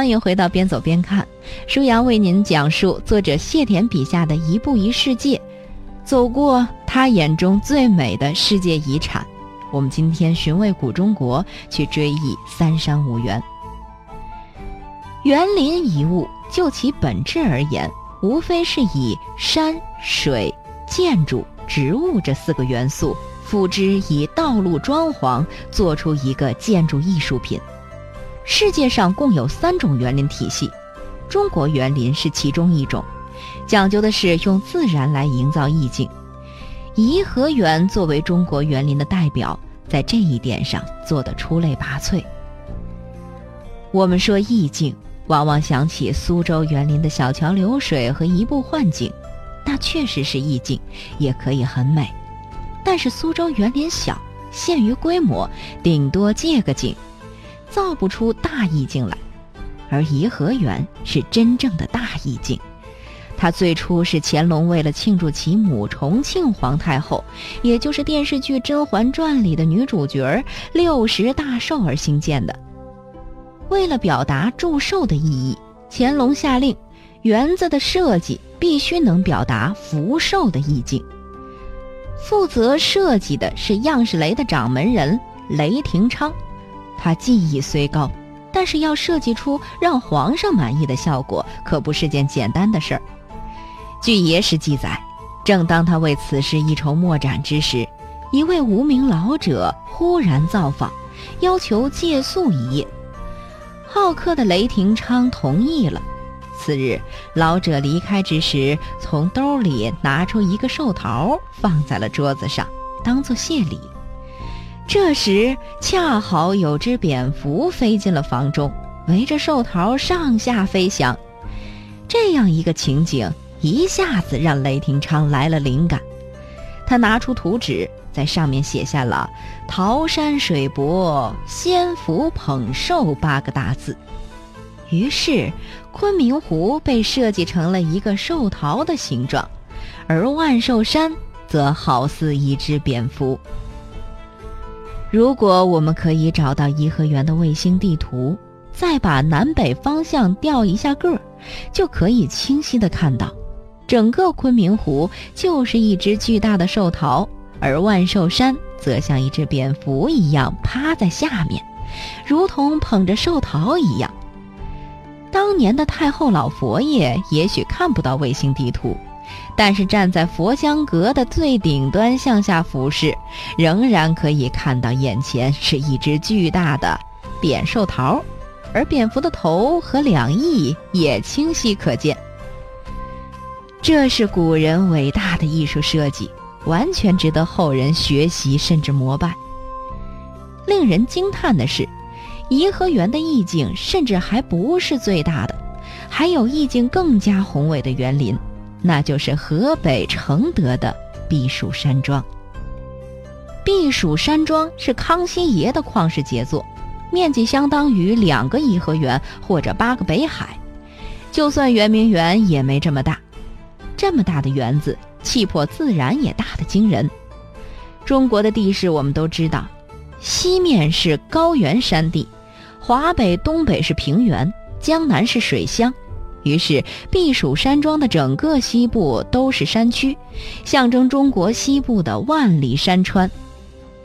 欢迎回到边走边看，舒阳为您讲述作者谢田笔下的一步一世界，走过他眼中最美的世界遗产。我们今天寻味古中国，去追忆三山五园。园林一物，就其本质而言，无非是以山水、建筑、植物这四个元素，附之以道路装潢，做出一个建筑艺术品。世界上共有三种园林体系，中国园林是其中一种，讲究的是用自然来营造意境。颐和园作为中国园林的代表，在这一点上做得出类拔萃。我们说意境，往往想起苏州园林的小桥流水和一步幻景，那确实是意境，也可以很美。但是苏州园林小，限于规模，顶多借个景。造不出大意境来，而颐和园是真正的大意境。它最初是乾隆为了庆祝其母重庆皇太后，也就是电视剧《甄嬛传》里的女主角六十大寿而兴建的。为了表达祝寿的意义，乾隆下令，园子的设计必须能表达福寿的意境。负责设计的是样式雷的掌门人雷廷昌。他技艺虽高，但是要设计出让皇上满意的效果，可不是件简单的事儿。据野史记载，正当他为此事一筹莫展之时，一位无名老者忽然造访，要求借宿一夜。好客的雷廷昌同意了。次日，老者离开之时，从兜里拿出一个寿桃，放在了桌子上，当做谢礼。这时，恰好有只蝙蝠飞进了房中，围着寿桃上下飞翔。这样一个情景，一下子让雷廷昌来了灵感。他拿出图纸，在上面写下了“桃山水泊，仙福捧寿”八个大字。于是，昆明湖被设计成了一个寿桃的形状，而万寿山则好似一只蝙蝠。如果我们可以找到颐和园的卫星地图，再把南北方向调一下个儿，就可以清晰的看到，整个昆明湖就是一只巨大的寿桃，而万寿山则像一只蝙蝠一样趴在下面，如同捧着寿桃一样。当年的太后老佛爷也许看不到卫星地图。但是站在佛香阁的最顶端向下俯视，仍然可以看到眼前是一只巨大的扁寿桃，而蝙蝠的头和两翼也清晰可见。这是古人伟大的艺术设计，完全值得后人学习甚至膜拜。令人惊叹的是，颐和园的意境甚至还不是最大的，还有意境更加宏伟的园林。那就是河北承德的避暑山庄。避暑山庄是康熙爷的旷世杰作，面积相当于两个颐和园或者八个北海，就算圆明园也没这么大。这么大的园子，气魄自然也大得惊人。中国的地势我们都知道，西面是高原山地，华北、东北是平原，江南是水乡。于是，避暑山庄的整个西部都是山区，象征中国西部的万里山川。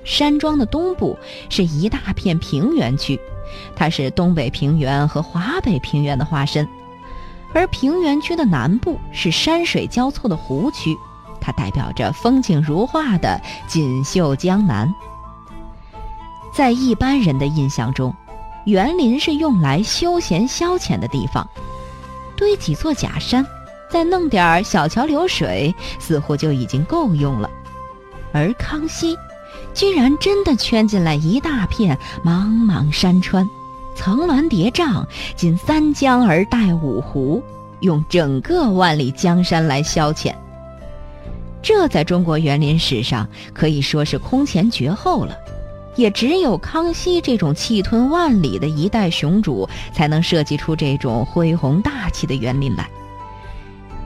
山庄的东部是一大片平原区，它是东北平原和华北平原的化身；而平原区的南部是山水交错的湖区，它代表着风景如画的锦绣江南。在一般人的印象中，园林是用来休闲消遣的地方。堆几座假山，再弄点儿小桥流水，似乎就已经够用了。而康熙，居然真的圈进来一大片茫茫山川，层峦叠嶂，仅三江而带五湖，用整个万里江山来消遣。这在中国园林史上可以说是空前绝后了。也只有康熙这种气吞万里的一代雄主，才能设计出这种恢宏大气的园林来。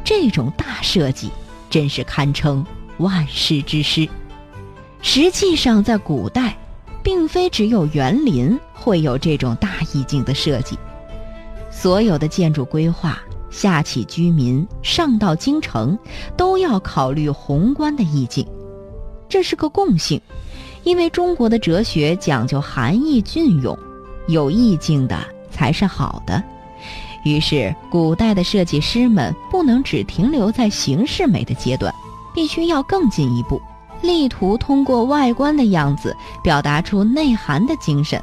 这种大设计，真是堪称万世之师。实际上，在古代，并非只有园林会有这种大意境的设计，所有的建筑规划，下起居民，上到京城，都要考虑宏观的意境，这是个共性。因为中国的哲学讲究含义隽永，有意境的才是好的。于是，古代的设计师们不能只停留在形式美的阶段，必须要更进一步，力图通过外观的样子表达出内涵的精神。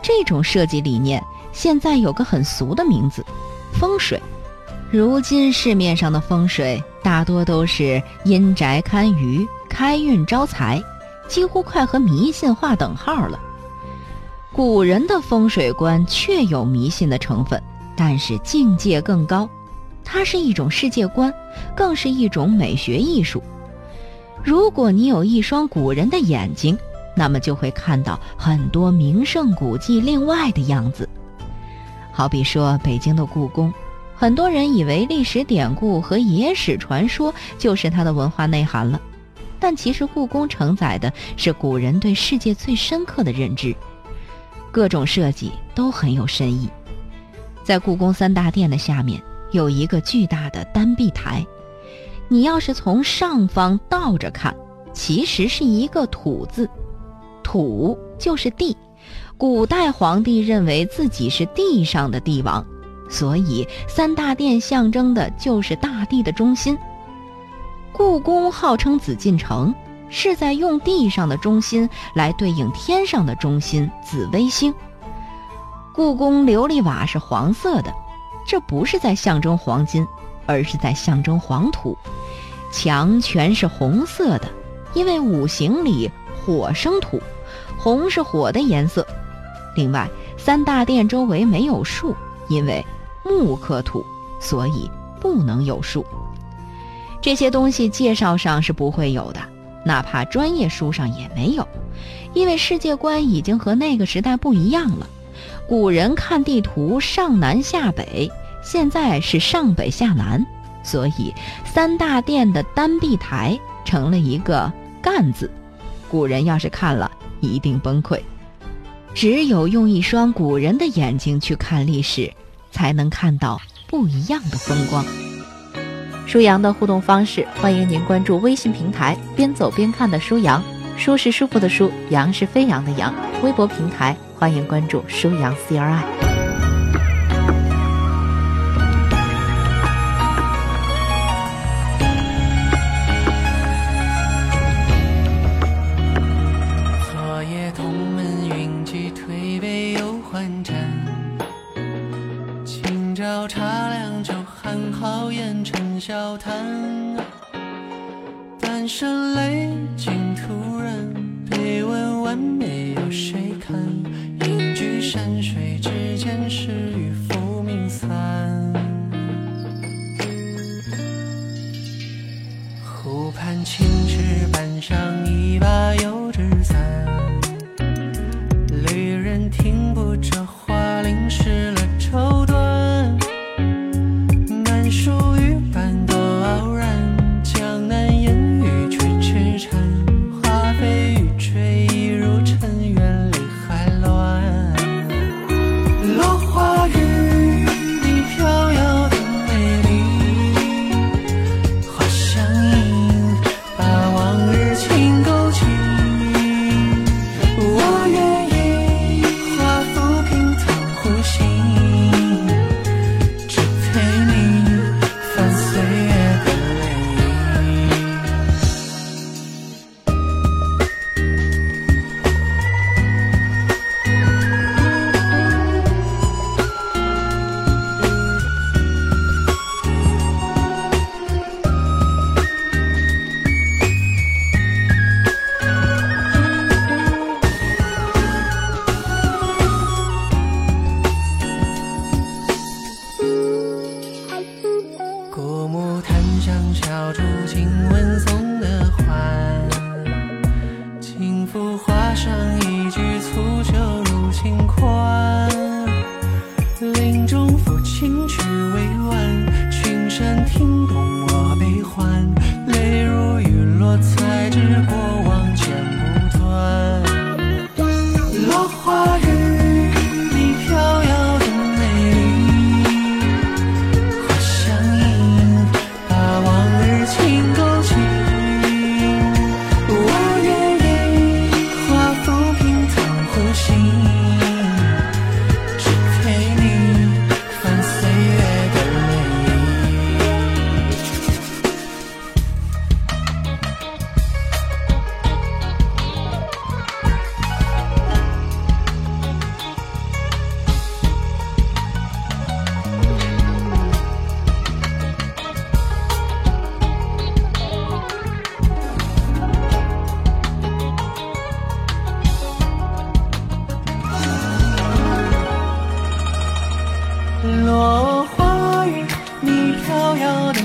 这种设计理念现在有个很俗的名字——风水。如今市面上的风水大多都是阴宅堪舆、开运招财。几乎快和迷信划等号了。古人的风水观确有迷信的成分，但是境界更高，它是一种世界观，更是一种美学艺术。如果你有一双古人的眼睛，那么就会看到很多名胜古迹另外的样子。好比说北京的故宫，很多人以为历史典故和野史传说就是它的文化内涵了。但其实，故宫承载的是古人对世界最深刻的认知，各种设计都很有深意。在故宫三大殿的下面有一个巨大的单壁台，你要是从上方倒着看，其实是一个“土”字，“土”就是地。古代皇帝认为自己是地上的帝王，所以三大殿象征的就是大地的中心。故宫号称紫禁城，是在用地上的中心来对应天上的中心紫微星。故宫琉璃瓦是黄色的，这不是在象征黄金，而是在象征黄土。墙全是红色的，因为五行里火生土，红是火的颜色。另外，三大殿周围没有树，因为木克土，所以不能有树。这些东西介绍上是不会有的，哪怕专业书上也没有，因为世界观已经和那个时代不一样了。古人看地图上南下北，现在是上北下南，所以三大殿的单壁台成了一个“干”字。古人要是看了，一定崩溃。只有用一双古人的眼睛去看历史，才能看到不一样的风光。舒阳的互动方式，欢迎您关注微信平台“边走边看”的舒阳，舒是舒服的舒，阳是飞扬的阳。微博平台欢迎关注舒阳 CRI。花叶同门云集，推杯又换盏笑谈，半生泪尽途人，悲问完美有谁看？隐居山水之间，是与浮名散。湖畔青石板上一把油纸伞，小竹清落花雨，你飘摇的